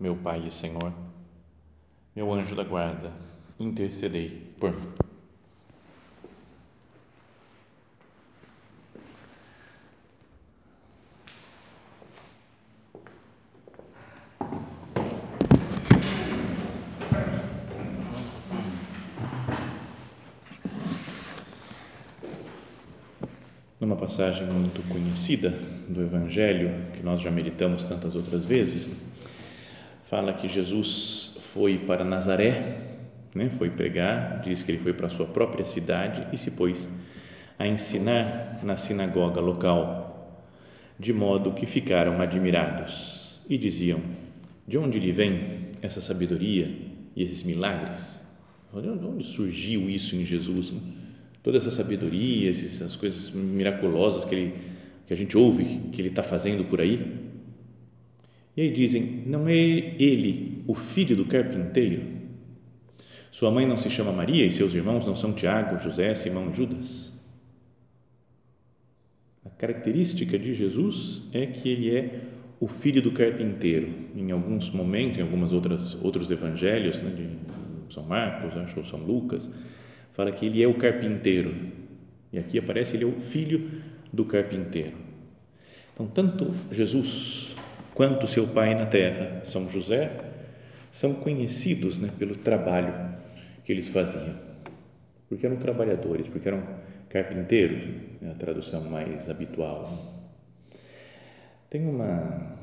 meu Pai e Senhor, meu anjo da guarda, intercedei por mim. Numa passagem muito conhecida do Evangelho, que nós já meditamos tantas outras vezes, fala que Jesus foi para Nazaré, né, foi pregar, diz que ele foi para a sua própria cidade e se pôs a ensinar na sinagoga local, de modo que ficaram admirados e diziam: De onde lhe vem essa sabedoria e esses milagres? De onde surgiu isso em Jesus? Né? Toda essa sabedoria, essas coisas miraculosas que, ele, que a gente ouve que ele está fazendo por aí, e aí dizem: não é ele o filho do carpinteiro? Sua mãe não se chama Maria e seus irmãos não são Tiago, José, Simão e Judas? A característica de Jesus é que ele é o filho do carpinteiro. Em alguns momentos, em algumas outras outros evangelhos, né, de São Marcos, acho, ou São Lucas, fala que ele é o carpinteiro. E aqui aparece ele é o filho do carpinteiro. Então, tanto Jesus quanto seu pai na terra, São José, são conhecidos né, pelo trabalho que eles faziam, porque eram trabalhadores, porque eram carpinteiros, é a tradução mais habitual. Né? Tem uma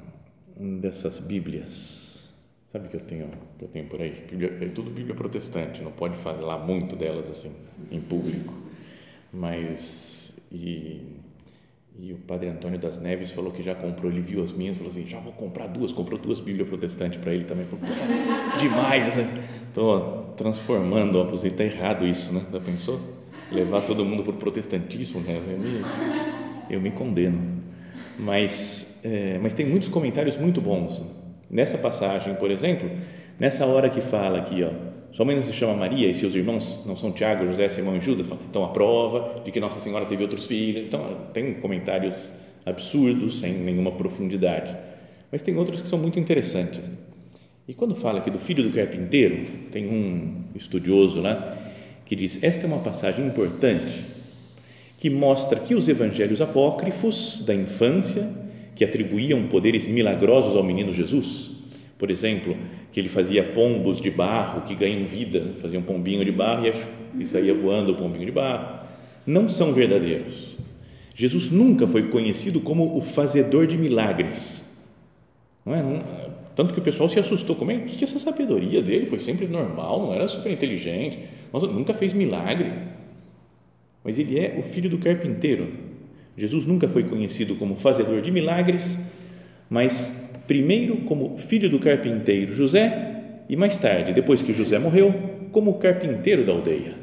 dessas Bíblias, sabe que eu tenho que eu tenho por aí? Bíblia, é tudo Bíblia protestante, não pode falar muito delas assim em público, mas e e o padre Antônio das Neves falou que já comprou, ele viu as minhas, falou assim, já vou comprar duas, comprou duas Bíblias protestantes para ele também, falou, demais, estou né? transformando, ó, está errado isso, né? Já pensou? Levar todo mundo para o protestantismo, né? eu, me, eu me condeno, mas, é, mas tem muitos comentários muito bons, nessa passagem, por exemplo, nessa hora que fala aqui, ó, sua mãe não se chama Maria e seus irmãos não são Tiago, José, Simão e Judas? Então, a prova de que Nossa Senhora teve outros filhos. Então, tem comentários absurdos, sem nenhuma profundidade. Mas tem outros que são muito interessantes. E quando fala aqui do filho do carpinteiro, tem um estudioso lá que diz: esta é uma passagem importante que mostra que os evangelhos apócrifos da infância, que atribuíam poderes milagrosos ao menino Jesus, por exemplo, que ele fazia pombos de barro que ganham vida, fazia um pombinho de barro e saía voando o pombinho de barro, não são verdadeiros. Jesus nunca foi conhecido como o fazedor de milagres. É? Não, tanto que o pessoal se assustou. Como é que essa sabedoria dele foi sempre normal, não era super inteligente. Nossa, nunca fez milagre. Mas ele é o filho do carpinteiro. Jesus nunca foi conhecido como fazedor de milagres, mas primeiro como filho do carpinteiro José e mais tarde, depois que José morreu, como carpinteiro da aldeia.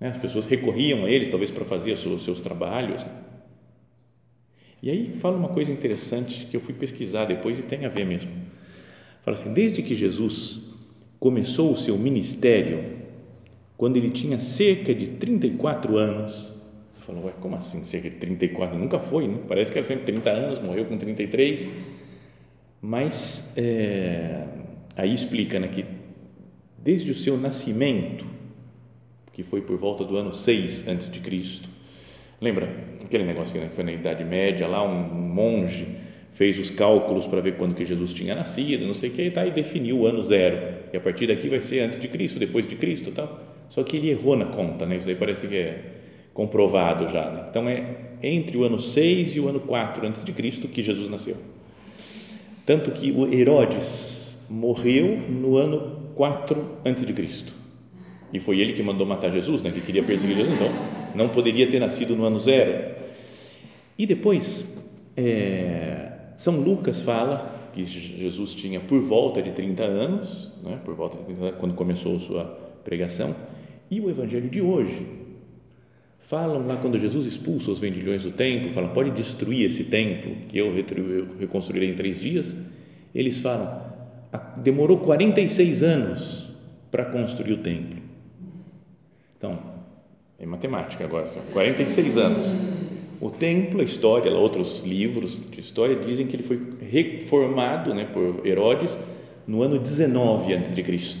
Né, as pessoas recorriam a eles, talvez para fazer seus trabalhos. E aí fala uma coisa interessante que eu fui pesquisar depois e tem a ver mesmo. Fala assim: desde que Jesus começou o seu ministério, quando ele tinha cerca de 34 anos, falou, como assim cerca de 34? Nunca foi, né? parece que era sempre 30 anos, morreu com 33 mas é, aí explica né, que desde o seu nascimento, que foi por volta do ano 6 antes de Cristo, lembra aquele negócio que né, foi na Idade Média, lá um monge fez os cálculos para ver quando que Jesus tinha nascido, não sei o que, e, tá, e definiu o ano zero, e a partir daqui vai ser antes de Cristo, depois de Cristo tal, só que ele errou na conta, né? isso daí parece que é comprovado já, né? então é entre o ano 6 e o ano 4 antes de Cristo que Jesus nasceu, tanto que o Herodes morreu no ano 4 antes de Cristo. E foi ele que mandou matar Jesus, né, que queria perseguir Jesus, então não poderia ter nascido no ano zero. E depois, é, São Lucas fala que Jesus tinha por volta de 30 anos, né, por volta de 30 anos, quando começou a sua pregação, e o evangelho de hoje. Falam lá quando Jesus expulsa os vendilhões do templo, falam, pode destruir esse templo, que eu reconstruirei em três dias. Eles falam, demorou 46 anos para construir o templo. Então, é matemática agora, são 46 anos. O templo, a história, outros livros de história dizem que ele foi reformado né, por Herodes no ano 19 a.C.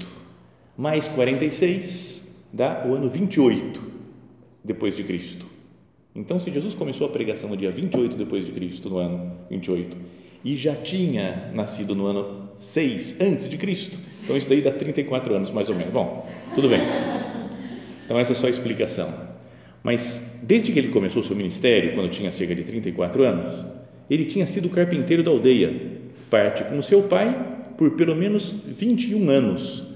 Mais 46 dá o ano 28 depois de Cristo. Então, se Jesus começou a pregação no dia 28 depois de Cristo, no ano 28, e já tinha nascido no ano 6 antes de Cristo, então isso daí dá 34 anos mais ou menos. Bom, tudo bem. Então essa é só a explicação. Mas desde que ele começou o seu ministério, quando tinha cerca de 34 anos, ele tinha sido carpinteiro da aldeia, parte com seu pai por pelo menos 21 anos.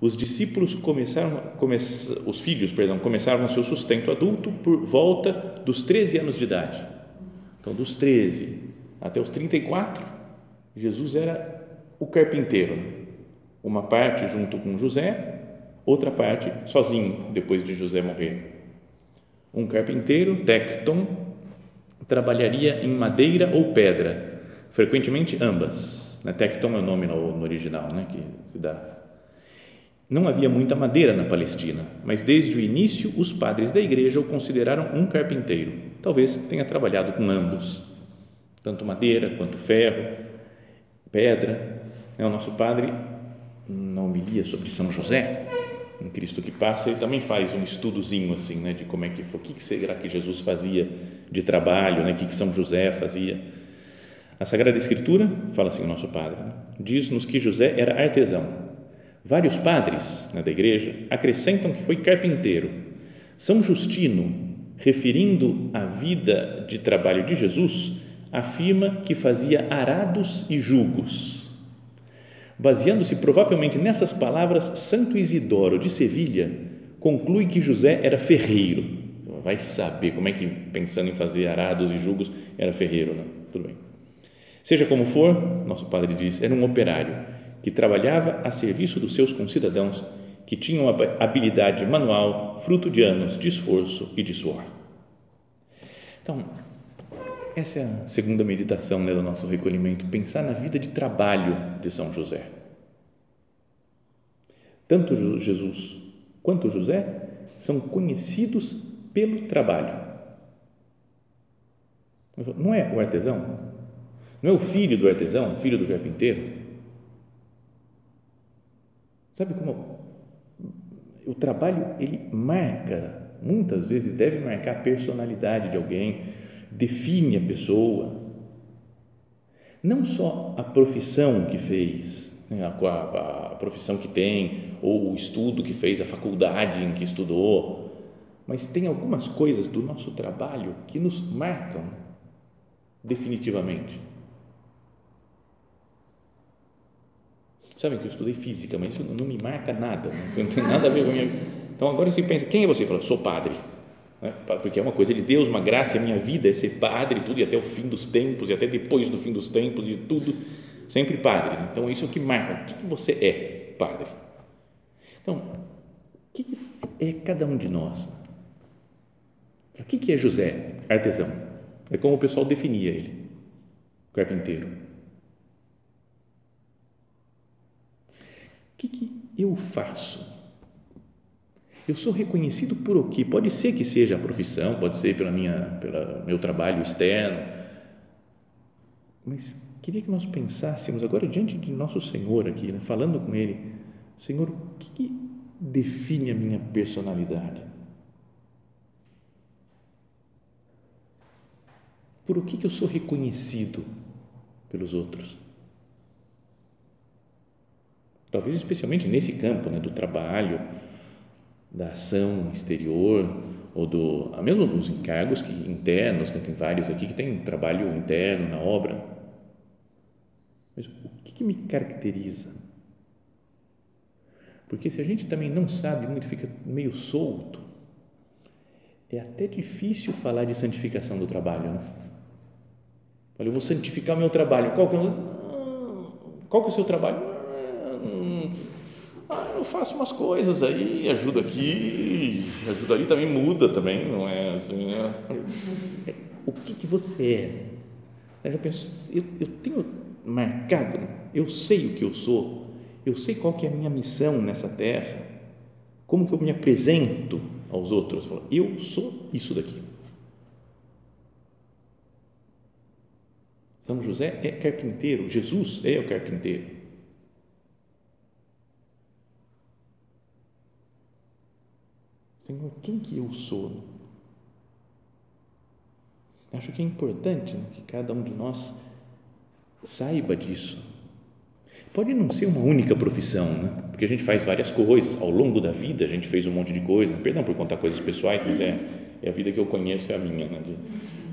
Os discípulos começaram, come, os filhos, perdão, começaram seu sustento adulto por volta dos 13 anos de idade. Então, dos 13 até os 34, Jesus era o carpinteiro. Uma parte junto com José, outra parte sozinho, depois de José morrer. Um carpinteiro, tecton, trabalharia em madeira ou pedra, frequentemente ambas. Né? Tecton é o nome no, no original né? que se dá. Não havia muita madeira na Palestina, mas desde o início os padres da igreja o consideraram um carpinteiro. Talvez tenha trabalhado com ambos, tanto madeira quanto ferro, pedra. É o nosso padre, na homilia sobre São José, em Cristo que passa, ele também faz um estudozinho assim, né, de como é que foi, o que será que Jesus fazia de trabalho, né, o que, que São José fazia. A Sagrada Escritura, fala assim o nosso padre, né, diz-nos que José era artesão. Vários padres né, da igreja acrescentam que foi carpinteiro. São Justino, referindo a vida de trabalho de Jesus, afirma que fazia arados e jugos Baseando-se provavelmente nessas palavras, Santo Isidoro de Sevilha conclui que José era ferreiro. Vai saber como é que, pensando em fazer arados e jugos, era ferreiro, não? Tudo bem. Seja como for, nosso padre diz, era um operário que trabalhava a serviço dos seus concidadãos que tinham habilidade manual, fruto de anos de esforço e de suor. Então, essa é a segunda meditação né, do nosso recolhimento, pensar na vida de trabalho de São José. Tanto Jesus quanto José são conhecidos pelo trabalho. Não é o artesão? Não é o filho do artesão, filho do carpinteiro? Sabe como o trabalho ele marca, muitas vezes deve marcar a personalidade de alguém, define a pessoa. Não só a profissão que fez, né, a, a, a profissão que tem, ou o estudo que fez, a faculdade em que estudou, mas tem algumas coisas do nosso trabalho que nos marcam definitivamente. Sabem que eu estudei física, mas isso não me marca nada, não tem nada a ver com a minha. Então agora você pensa, quem é você? Fala, sou padre né? porque é uma coisa de Deus, uma graça, a minha vida é ser padre, tudo, e até o fim dos tempos, e até depois do fim dos tempos, e tudo, sempre padre. Né? Então, isso é o que marca. O que, você é, padre? Então, o que, é cada um de nós? O que é José, artesão? É como o pessoal definia ele, carpinteiro. O que, que eu faço eu sou reconhecido por o quê? Pode ser que seja a profissão, pode ser pela minha, pelo meu trabalho externo, mas queria que nós pensássemos agora diante de nosso Senhor aqui, né, falando com Ele, Senhor, o que, que define a minha personalidade? Por o que, que eu sou reconhecido pelos outros? Talvez especialmente nesse campo né, do trabalho, da ação exterior ou do mesmo dos encargos que internos, né, tem vários aqui que tem trabalho interno na obra. Mas o que, que me caracteriza? Porque se a gente também não sabe muito, fica meio solto, é até difícil falar de santificação do trabalho, né? Olha, eu vou santificar o meu trabalho. Qual que é? Qual que é o seu trabalho? Ah, eu faço umas coisas aí, ajudo aqui, ajudo ali, também muda também, não é assim. Né? O que, que você é? Eu já penso, eu, eu tenho marcado, eu sei o que eu sou, eu sei qual que é a minha missão nessa terra, como que eu me apresento aos outros. Eu sou isso daqui. São José é carpinteiro, Jesus é o carpinteiro. Senhor, quem que eu sou? Acho que é importante né, que cada um de nós saiba disso. Pode não ser uma única profissão, né? porque a gente faz várias coisas, ao longo da vida a gente fez um monte de coisa, perdão por contar coisas pessoais, mas é, é a vida que eu conheço, é a minha. Né? De,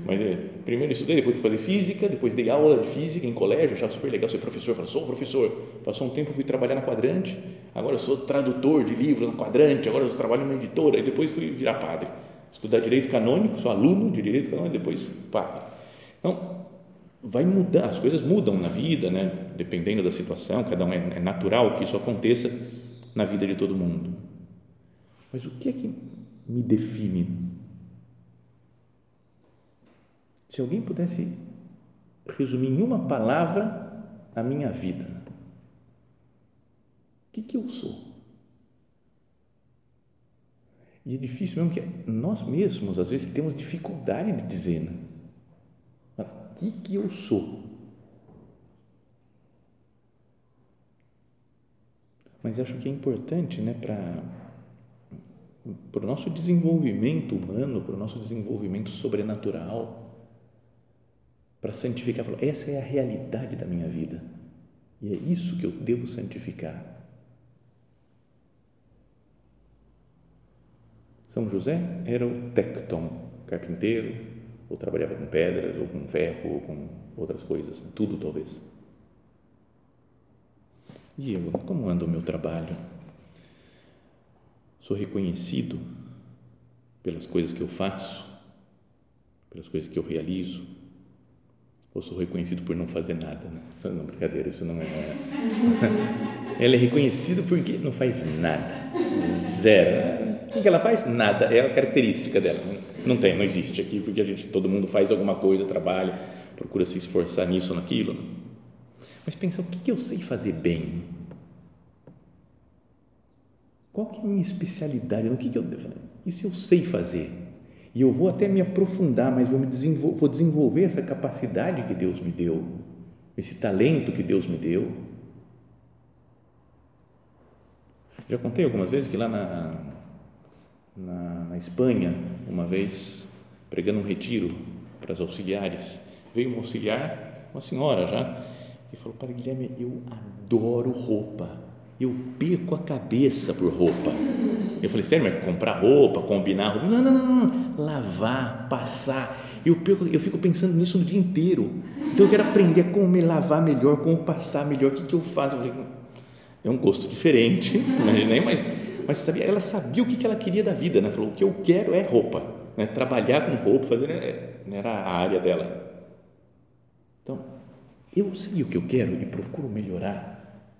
mas é, primeiro estudei, depois fui fazer física, depois dei aula de física em colégio, achava super legal ser professor, falei, sou professor. Passou um tempo, fui trabalhar na Quadrante, agora eu sou tradutor de livros na Quadrante, agora eu trabalho numa editora, e depois fui virar padre. Estudar direito canônico, sou aluno de direito canônico, depois padre. Então, vai mudar, as coisas mudam na vida, né? dependendo da situação, cada um é, é natural que isso aconteça na vida de todo mundo. Mas o que é que me define? Se alguém pudesse resumir em uma palavra a minha vida, o que, que eu sou? E é difícil mesmo que nós mesmos, às vezes, temos dificuldade de dizer, né? que, que eu sou. Mas acho que é importante né, para o nosso desenvolvimento humano, para o nosso desenvolvimento sobrenatural, para santificar, falar, essa é a realidade da minha vida e é isso que eu devo santificar. São José era o tecton, carpinteiro, ou trabalhava com pedras, ou com ferro, ou com outras coisas, tudo talvez. E eu, como anda o meu trabalho? Sou reconhecido pelas coisas que eu faço, pelas coisas que eu realizo, ou sou reconhecido por não fazer nada? Né? Isso não é brincadeira, isso não é. Ela é reconhecida porque não faz nada, zero. O que ela faz? Nada, é a característica dela. Não tem, não existe aqui, porque a gente, todo mundo faz alguma coisa, trabalha, procura se esforçar nisso ou naquilo. Mas pensa, o que, eu sei fazer bem? Qual que é a minha especialidade? O que, que eu? Isso eu sei fazer. E eu vou até me aprofundar, mas vou, me desenvolver, vou desenvolver essa capacidade que Deus me deu, esse talento que Deus me deu. Já contei algumas vezes que lá na, na, na Espanha, uma vez, pregando um retiro para os auxiliares, veio um auxiliar, uma senhora já, que falou: Padre Guilherme, eu adoro roupa, eu perco a cabeça por roupa. Eu falei: Sério, mas comprar roupa, combinar roupa? Não, não, não, não, lavar, passar. Eu, perco, eu fico pensando nisso no dia inteiro. Então eu quero aprender como me lavar melhor, como passar melhor, o que, que eu faço? Eu falei: É um gosto diferente, imaginei, mas mas sabia, ela sabia o que ela queria da vida, né? Falou, o que eu quero é roupa, né? trabalhar com roupa, fazer, né? era a área dela. Então, eu sei o que eu quero e procuro melhorar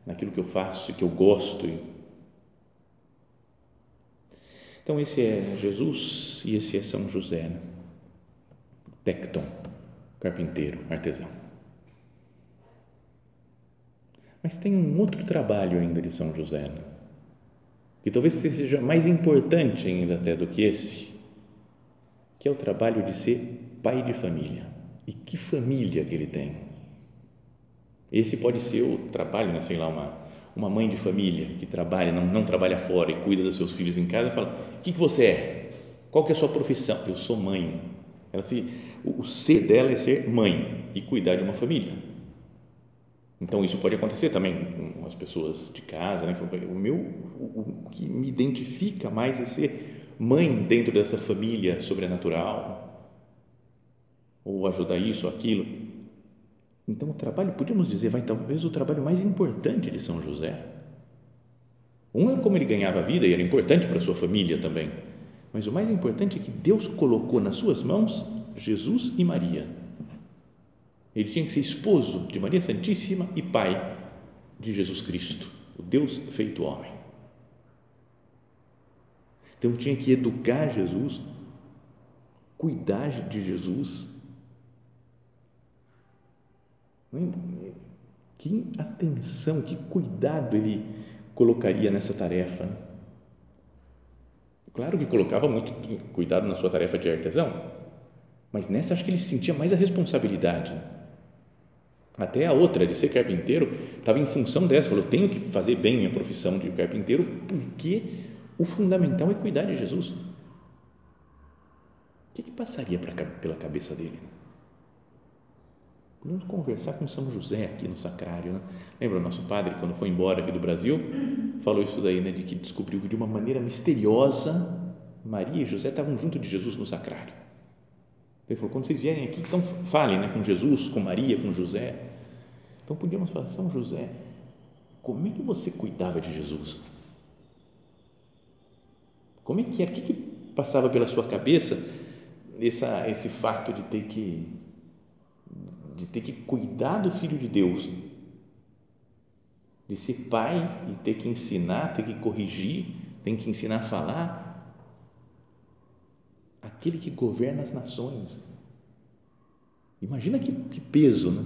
naquilo que eu faço, que eu gosto. Então, esse é Jesus e esse é São José, né? Tecton, carpinteiro, artesão. Mas tem um outro trabalho ainda de São José, né? que talvez seja mais importante ainda até do que esse, que é o trabalho de ser pai de família. E que família que ele tem? Esse pode ser o trabalho, né, sei lá, uma, uma mãe de família que trabalha, não, não trabalha fora e cuida dos seus filhos em casa, fala: o que, que você é? Qual que é a sua profissão? Eu sou mãe. Ela se, o, o ser dela é ser mãe e cuidar de uma família. Então, isso pode acontecer também com as pessoas de casa, né? O meu, o, o que me identifica mais é ser mãe dentro dessa família sobrenatural, ou ajudar isso aquilo. Então, o trabalho, podíamos dizer, vai talvez o trabalho mais importante de São José. Um é como ele ganhava a vida e era importante para a sua família também. Mas o mais importante é que Deus colocou nas suas mãos Jesus e Maria ele tinha que ser esposo de Maria Santíssima e pai de Jesus Cristo, o Deus feito homem. Então tinha que educar Jesus, cuidar de Jesus. Que atenção, que cuidado ele colocaria nessa tarefa. Claro que colocava muito cuidado na sua tarefa de artesão, mas nessa acho que ele sentia mais a responsabilidade. Até a outra, de ser carpinteiro, estava em função dessa. Falou: tenho que fazer bem minha profissão de carpinteiro, porque o fundamental é cuidar de Jesus. O que, que passaria pra, pela cabeça dele? Podemos conversar com São José aqui no sacrário. Né? Lembra o nosso padre, quando foi embora aqui do Brasil, falou isso daí, né, de que descobriu que de uma maneira misteriosa Maria e José estavam junto de Jesus no sacrário. Ele falou: quando vocês vierem aqui, então falem né, com Jesus, com Maria, com José. Então podíamos falar: São José, como é que você cuidava de Jesus? Como é que era? O que, que passava pela sua cabeça essa, esse fato de ter que de ter que cuidar do filho de Deus, de ser pai e ter que ensinar, ter que corrigir, tem que ensinar a falar, aquele que governa as nações. Imagina que, que peso, né?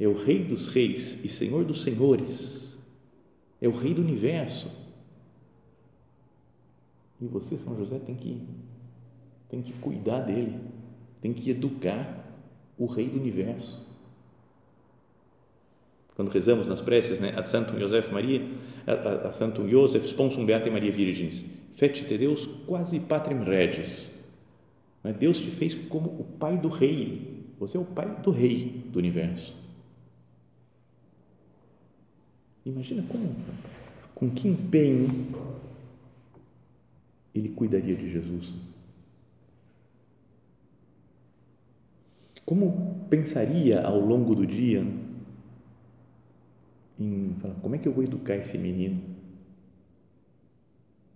É o Rei dos Reis e Senhor dos Senhores, é o Rei do Universo e você, São José, tem que, tem que cuidar dele, tem que educar o Rei do Universo. Quando rezamos nas preces, né, ad Santum Joseph Maria, a, a Santum Joseph sponsum Beate Maria Virgens, fecite Deus quasi patrem regis. Né, Deus te fez como o pai do rei, você é o pai do rei do universo. Imagina como, com que empenho ele cuidaria de Jesus. Como pensaria ao longo do dia em falar, como é que eu vou educar esse menino?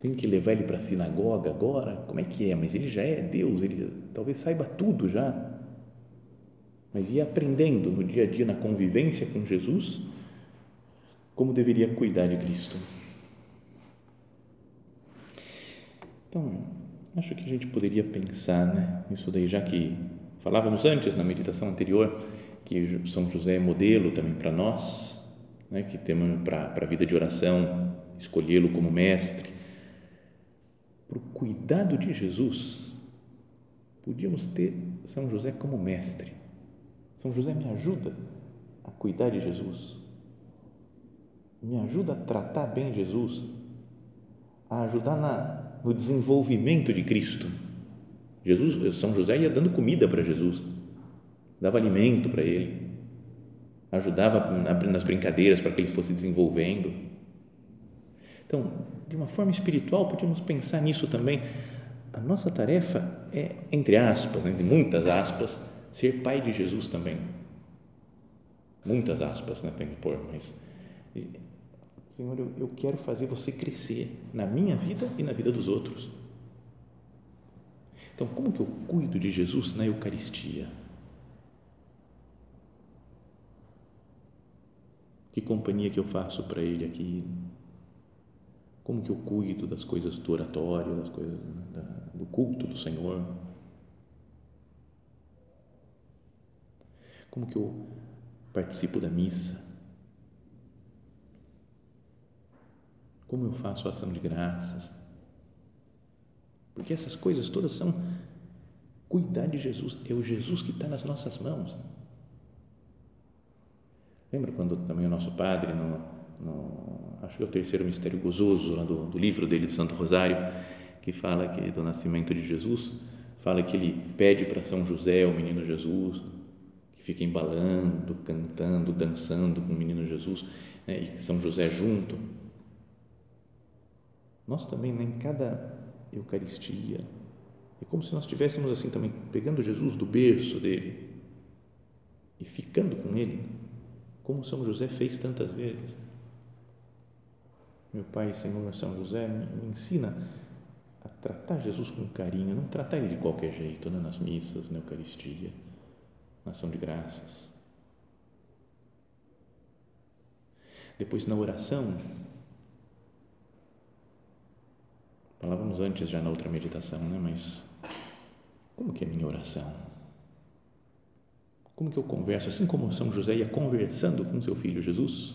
Tenho que levar ele para a sinagoga agora? Como é que é? Mas ele já é Deus, ele talvez saiba tudo já. Mas ia aprendendo no dia a dia, na convivência com Jesus, como deveria cuidar de Cristo. Então, acho que a gente poderia pensar né, nisso daí, já que falávamos antes na meditação anterior que São José é modelo também para nós, né, que temos para a vida de oração, escolhê-lo como mestre. Para o cuidado de Jesus, podíamos ter São José como mestre. São José me ajuda a cuidar de Jesus, me ajuda a tratar bem Jesus, a ajudar na no desenvolvimento de Cristo. Jesus, São José ia dando comida para Jesus, dava alimento para ele, ajudava nas brincadeiras para que ele fosse desenvolvendo. Então, de uma forma espiritual, podemos pensar nisso também. A nossa tarefa é, entre aspas, né, entre muitas aspas, ser pai de Jesus também. Muitas aspas, né, tem que pôr, mas Senhor, eu, eu quero fazer você crescer na minha vida e na vida dos outros. Então, como que eu cuido de Jesus na Eucaristia? Que companhia que eu faço para Ele aqui? Como que eu cuido das coisas do oratório, das coisas da, do culto do Senhor? Como que eu participo da missa? Como eu faço a ação de graças? Porque essas coisas todas são cuidar de Jesus. É o Jesus que está nas nossas mãos. Lembra quando também o nosso padre, no, no acho que é o terceiro mistério gozoso, lá do, do livro dele, do Santo Rosário, que fala que do nascimento de Jesus, fala que ele pede para São José, o menino Jesus, que fica embalando, cantando, dançando com o menino Jesus, né, e São José junto nós também, né, em cada Eucaristia, é como se nós estivéssemos assim também, pegando Jesus do berço dele e ficando com ele, como São José fez tantas vezes. Meu Pai, Senhor São José, me, ensina a tratar Jesus com carinho, não tratar ele de qualquer jeito, né, nas missas, na Eucaristia, na ação de graças. Depois, na oração, falávamos antes já na outra meditação, né? Mas como que é a minha oração? Como que eu converso? Assim como São José ia conversando com seu filho Jesus,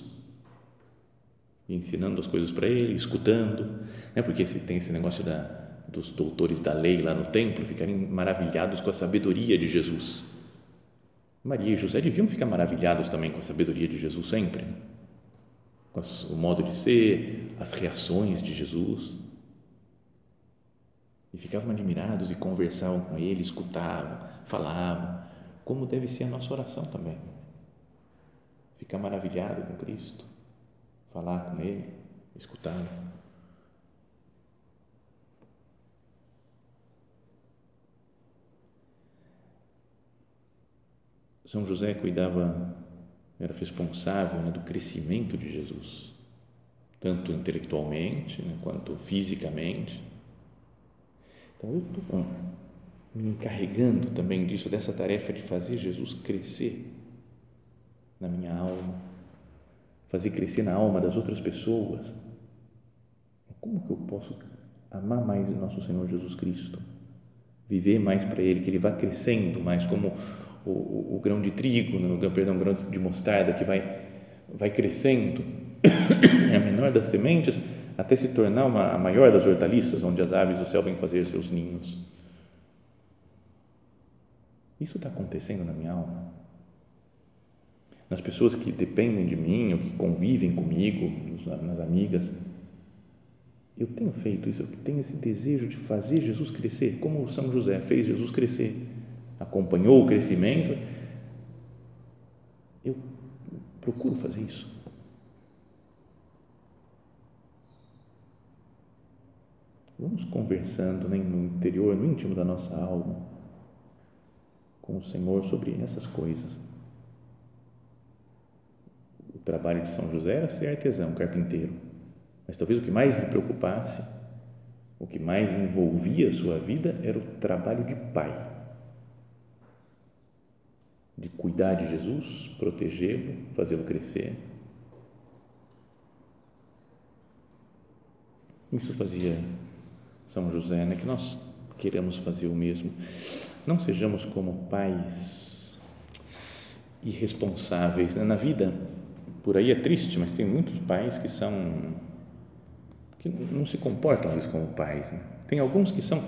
ensinando as coisas para ele, escutando, né? Porque tem esse negócio da dos doutores da lei lá no templo ficarem maravilhados com a sabedoria de Jesus. Maria e José deviam ficar maravilhados também com a sabedoria de Jesus sempre, com o modo de ser, as reações de Jesus. E ficavam admirados e conversavam com ele, escutavam, falavam, como deve ser a nossa oração também. Ficar maravilhado com Cristo, falar com Ele, escutá-lo. São José cuidava, era responsável né, do crescimento de Jesus, tanto intelectualmente né, quanto fisicamente. Eu estou me encarregando também disso, dessa tarefa de fazer Jesus crescer na minha alma, fazer crescer na alma das outras pessoas. Como que eu posso amar mais o nosso Senhor Jesus Cristo? Viver mais para Ele, que Ele vá crescendo mais como o, o, o grão de trigo, não, né, perdão, o grão de mostarda que vai, vai crescendo, é a menor das sementes, até se tornar uma, a maior das hortaliças, onde as aves do céu vêm fazer seus ninhos. Isso está acontecendo na minha alma. Nas pessoas que dependem de mim, ou que convivem comigo, nas amigas, eu tenho feito isso, eu tenho esse desejo de fazer Jesus crescer, como São José fez Jesus crescer acompanhou o crescimento. Eu procuro fazer isso. Vamos conversando né, no interior, no íntimo da nossa alma, com o Senhor sobre essas coisas. O trabalho de São José era ser artesão, carpinteiro, mas talvez o que mais lhe preocupasse, o que mais envolvia a sua vida era o trabalho de pai de cuidar de Jesus, protegê-lo, fazê-lo crescer. Isso fazia São José, né? que nós queremos fazer o mesmo. Não sejamos como pais irresponsáveis. Né? Na vida, por aí é triste, mas tem muitos pais que são que não se comportam às vezes como pais. Né? Tem alguns que são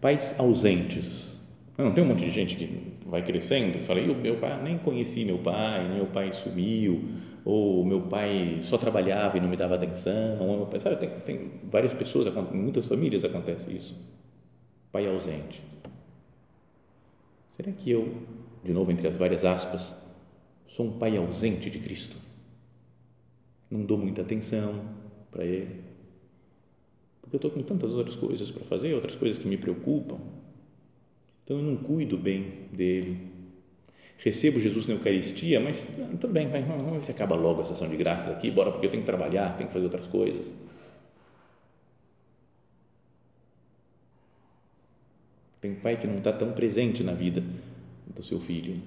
pais ausentes não, tem um monte de gente que vai crescendo e fala, o meu pai, nem conheci meu pai, meu pai sumiu, ou meu pai só trabalhava e não me dava atenção, ou meu pai, sabe, tem, tem várias pessoas, muitas famílias acontece isso, pai ausente. Será que eu, de novo entre as várias aspas, sou um pai ausente de Cristo? Não dou muita atenção para Ele, porque eu estou com tantas outras coisas para fazer, outras coisas que me preocupam, então eu não cuido bem dele. Recebo Jesus na Eucaristia, mas tudo bem, vai, vamos ver se acaba logo a sessão de graças aqui, bora, porque eu tenho que trabalhar, tenho que fazer outras coisas. Tem pai que não está tão presente na vida do seu filho.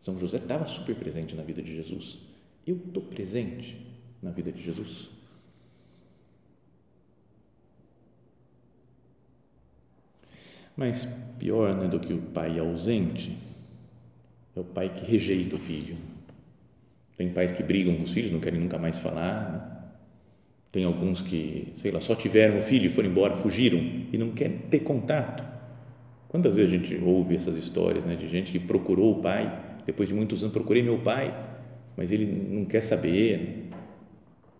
São José estava super presente na vida de Jesus. Eu estou presente na vida de Jesus. Mas pior né, do que o pai ausente é o pai que rejeita o filho. Tem pais que brigam com os filhos, não querem nunca mais falar. Né? Tem alguns que, sei lá, só tiveram o filho e foram embora, fugiram e não querem ter contato. Quantas vezes a gente ouve essas histórias né, de gente que procurou o pai, depois de muitos anos, procurei meu pai, mas ele não quer saber.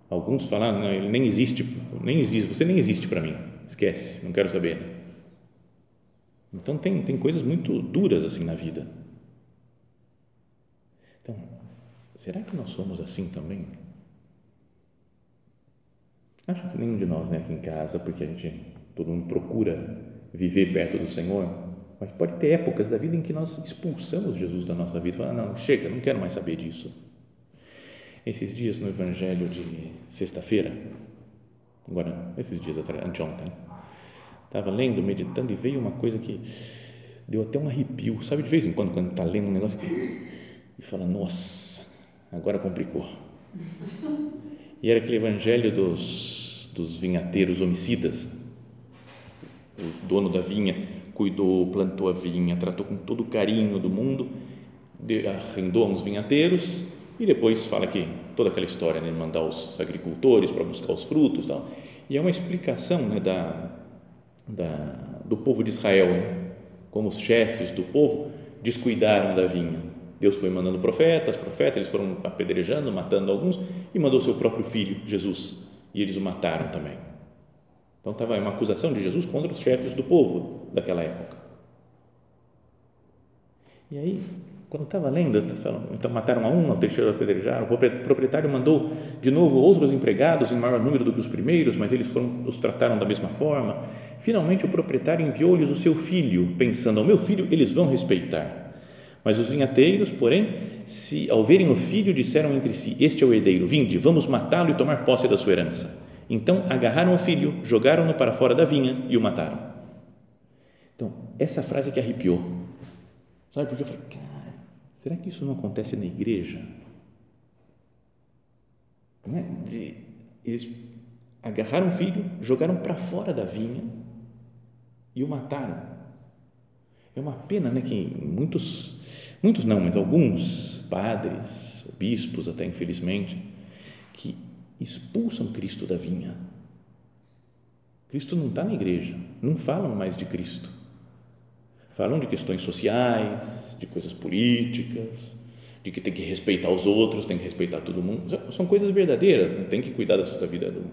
Alguns falam, não, ele nem existe, nem existe, você nem existe para mim, esquece, não quero saber. Então tem, tem coisas muito duras assim na vida. Então, será que nós somos assim também? Acho que nenhum de nós, né, aqui em casa, porque a gente, todo mundo procura viver perto do Senhor, mas pode ter épocas da vida em que nós expulsamos Jesus da nossa vida, falando, não, chega, não quero mais saber disso. Esses dias no Evangelho de sexta-feira, agora, esses dias atrás, anteontem, Estava lendo, meditando e veio uma coisa que deu até um arrepio. Sabe, de vez em quando, quando está lendo um negócio e fala: Nossa, agora complicou. E era aquele evangelho dos, dos vinhateiros homicidas. O dono da vinha cuidou, plantou a vinha, tratou com todo o carinho do mundo, arrendou uns vinhateiros e depois fala que toda aquela história né, de mandar os agricultores para buscar os frutos tal. E é uma explicação né, da, da, do povo de Israel, né, como os chefes do povo descuidaram da vinha. Deus foi mandando profetas, profetas, eles foram apedrejando, matando alguns e mandou seu próprio filho, Jesus, e eles o mataram também. Então estava uma acusação de Jesus contra os chefes do povo daquela época. E aí quando estava lendo, então mataram a um, ao terceiro apedrejaram, o proprietário mandou de novo outros empregados em maior número do que os primeiros, mas eles foram, os trataram da mesma forma. Finalmente o proprietário enviou-lhes o seu filho, pensando, ao meu filho eles vão respeitar. Mas os vinhateiros, porém, se ao verem o filho, disseram entre si, este é o herdeiro, vinde, vamos matá-lo e tomar posse da sua herança. Então agarraram o filho, jogaram-no para fora da vinha e o mataram. Então, essa frase que arrepiou. Sabe, porque eu falei, Será que isso não acontece na igreja? Né? De, eles agarraram o filho, jogaram para fora da vinha e o mataram. É uma pena né, que muitos, muitos não, mas alguns padres, bispos até infelizmente, que expulsam Cristo da vinha. Cristo não está na igreja, não falam mais de Cristo falam de questões sociais, de coisas políticas, de que tem que respeitar os outros, tem que respeitar todo mundo. São coisas verdadeiras, né? tem que cuidar da vida, do,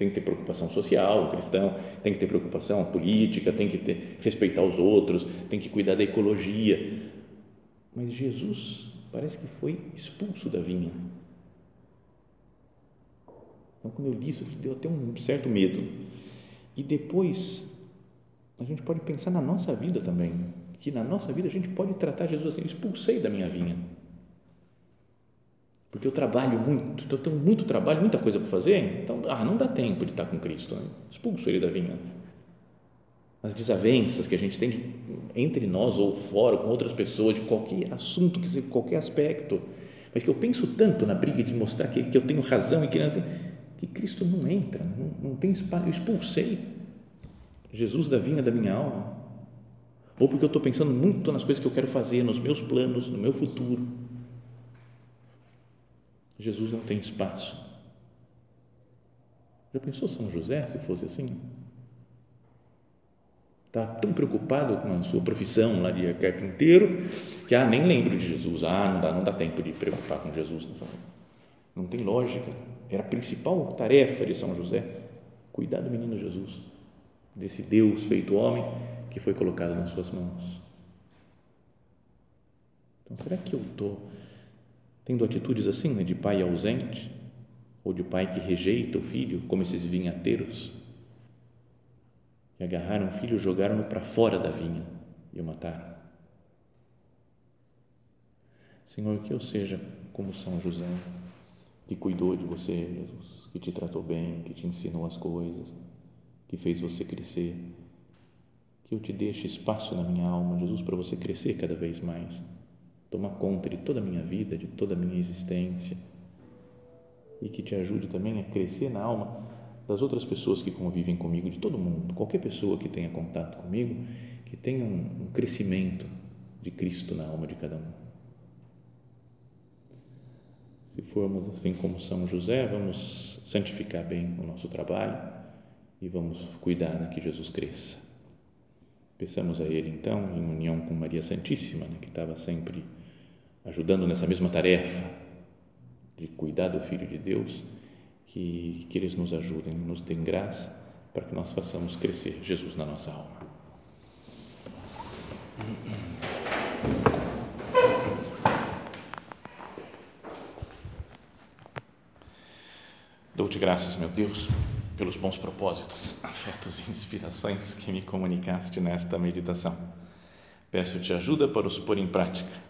tem que ter preocupação social, o cristão, tem que ter preocupação política, tem que ter, respeitar os outros, tem que cuidar da ecologia. Mas Jesus parece que foi expulso da vinha. Então, quando eu li isso, deu até um certo medo. E depois a gente pode pensar na nossa vida também, que na nossa vida a gente pode tratar Jesus assim, expulsei da minha vinha. Porque eu trabalho muito, então eu tenho muito trabalho, muita coisa para fazer, então ah, não dá tempo de estar com Cristo, né? expulso ele da vinha. As desavenças que a gente tem entre nós ou fora, com outras pessoas, de qualquer assunto, de qualquer aspecto, mas que eu penso tanto na briga de mostrar que, que eu tenho razão e que, que Cristo não entra, não, não tem espaço, eu expulsei Jesus da vinha da minha alma? Ou porque eu estou pensando muito nas coisas que eu quero fazer, nos meus planos, no meu futuro? Jesus não tem espaço. Já pensou São José se fosse assim? Está tão preocupado com a sua profissão lá de carpinteiro que ah, nem lembro de Jesus. Ah, não dá, não dá tempo de preocupar com Jesus. Não tem lógica. Era a principal tarefa de São José cuidar do menino Jesus desse Deus feito homem que foi colocado nas suas mãos. Então, será que eu estou tendo atitudes assim, né, de pai ausente, ou de pai que rejeita o filho, como esses vinhateiros, que agarraram o filho jogaram-no para fora da vinha e o mataram? Senhor, que eu seja como São José, que cuidou de você, Jesus, que te tratou bem, que te ensinou as coisas que fez você crescer. Que eu te deixe espaço na minha alma, Jesus, para você crescer cada vez mais. Tomar conta de toda a minha vida, de toda a minha existência. E que te ajude também a crescer na alma das outras pessoas que convivem comigo, de todo mundo. Qualquer pessoa que tenha contato comigo, que tenha um, um crescimento de Cristo na alma de cada um. Se formos assim como São José, vamos santificar bem o nosso trabalho e vamos cuidar né, que Jesus cresça. Peçamos a Ele, então, em união com Maria Santíssima, né, que estava sempre ajudando nessa mesma tarefa de cuidar do Filho de Deus, que, que eles nos ajudem, nos deem graça para que nós façamos crescer Jesus na nossa alma. Dou-te graças, meu Deus pelos bons propósitos, afetos e inspirações que me comunicaste nesta meditação. Peço-te ajuda para os pôr em prática.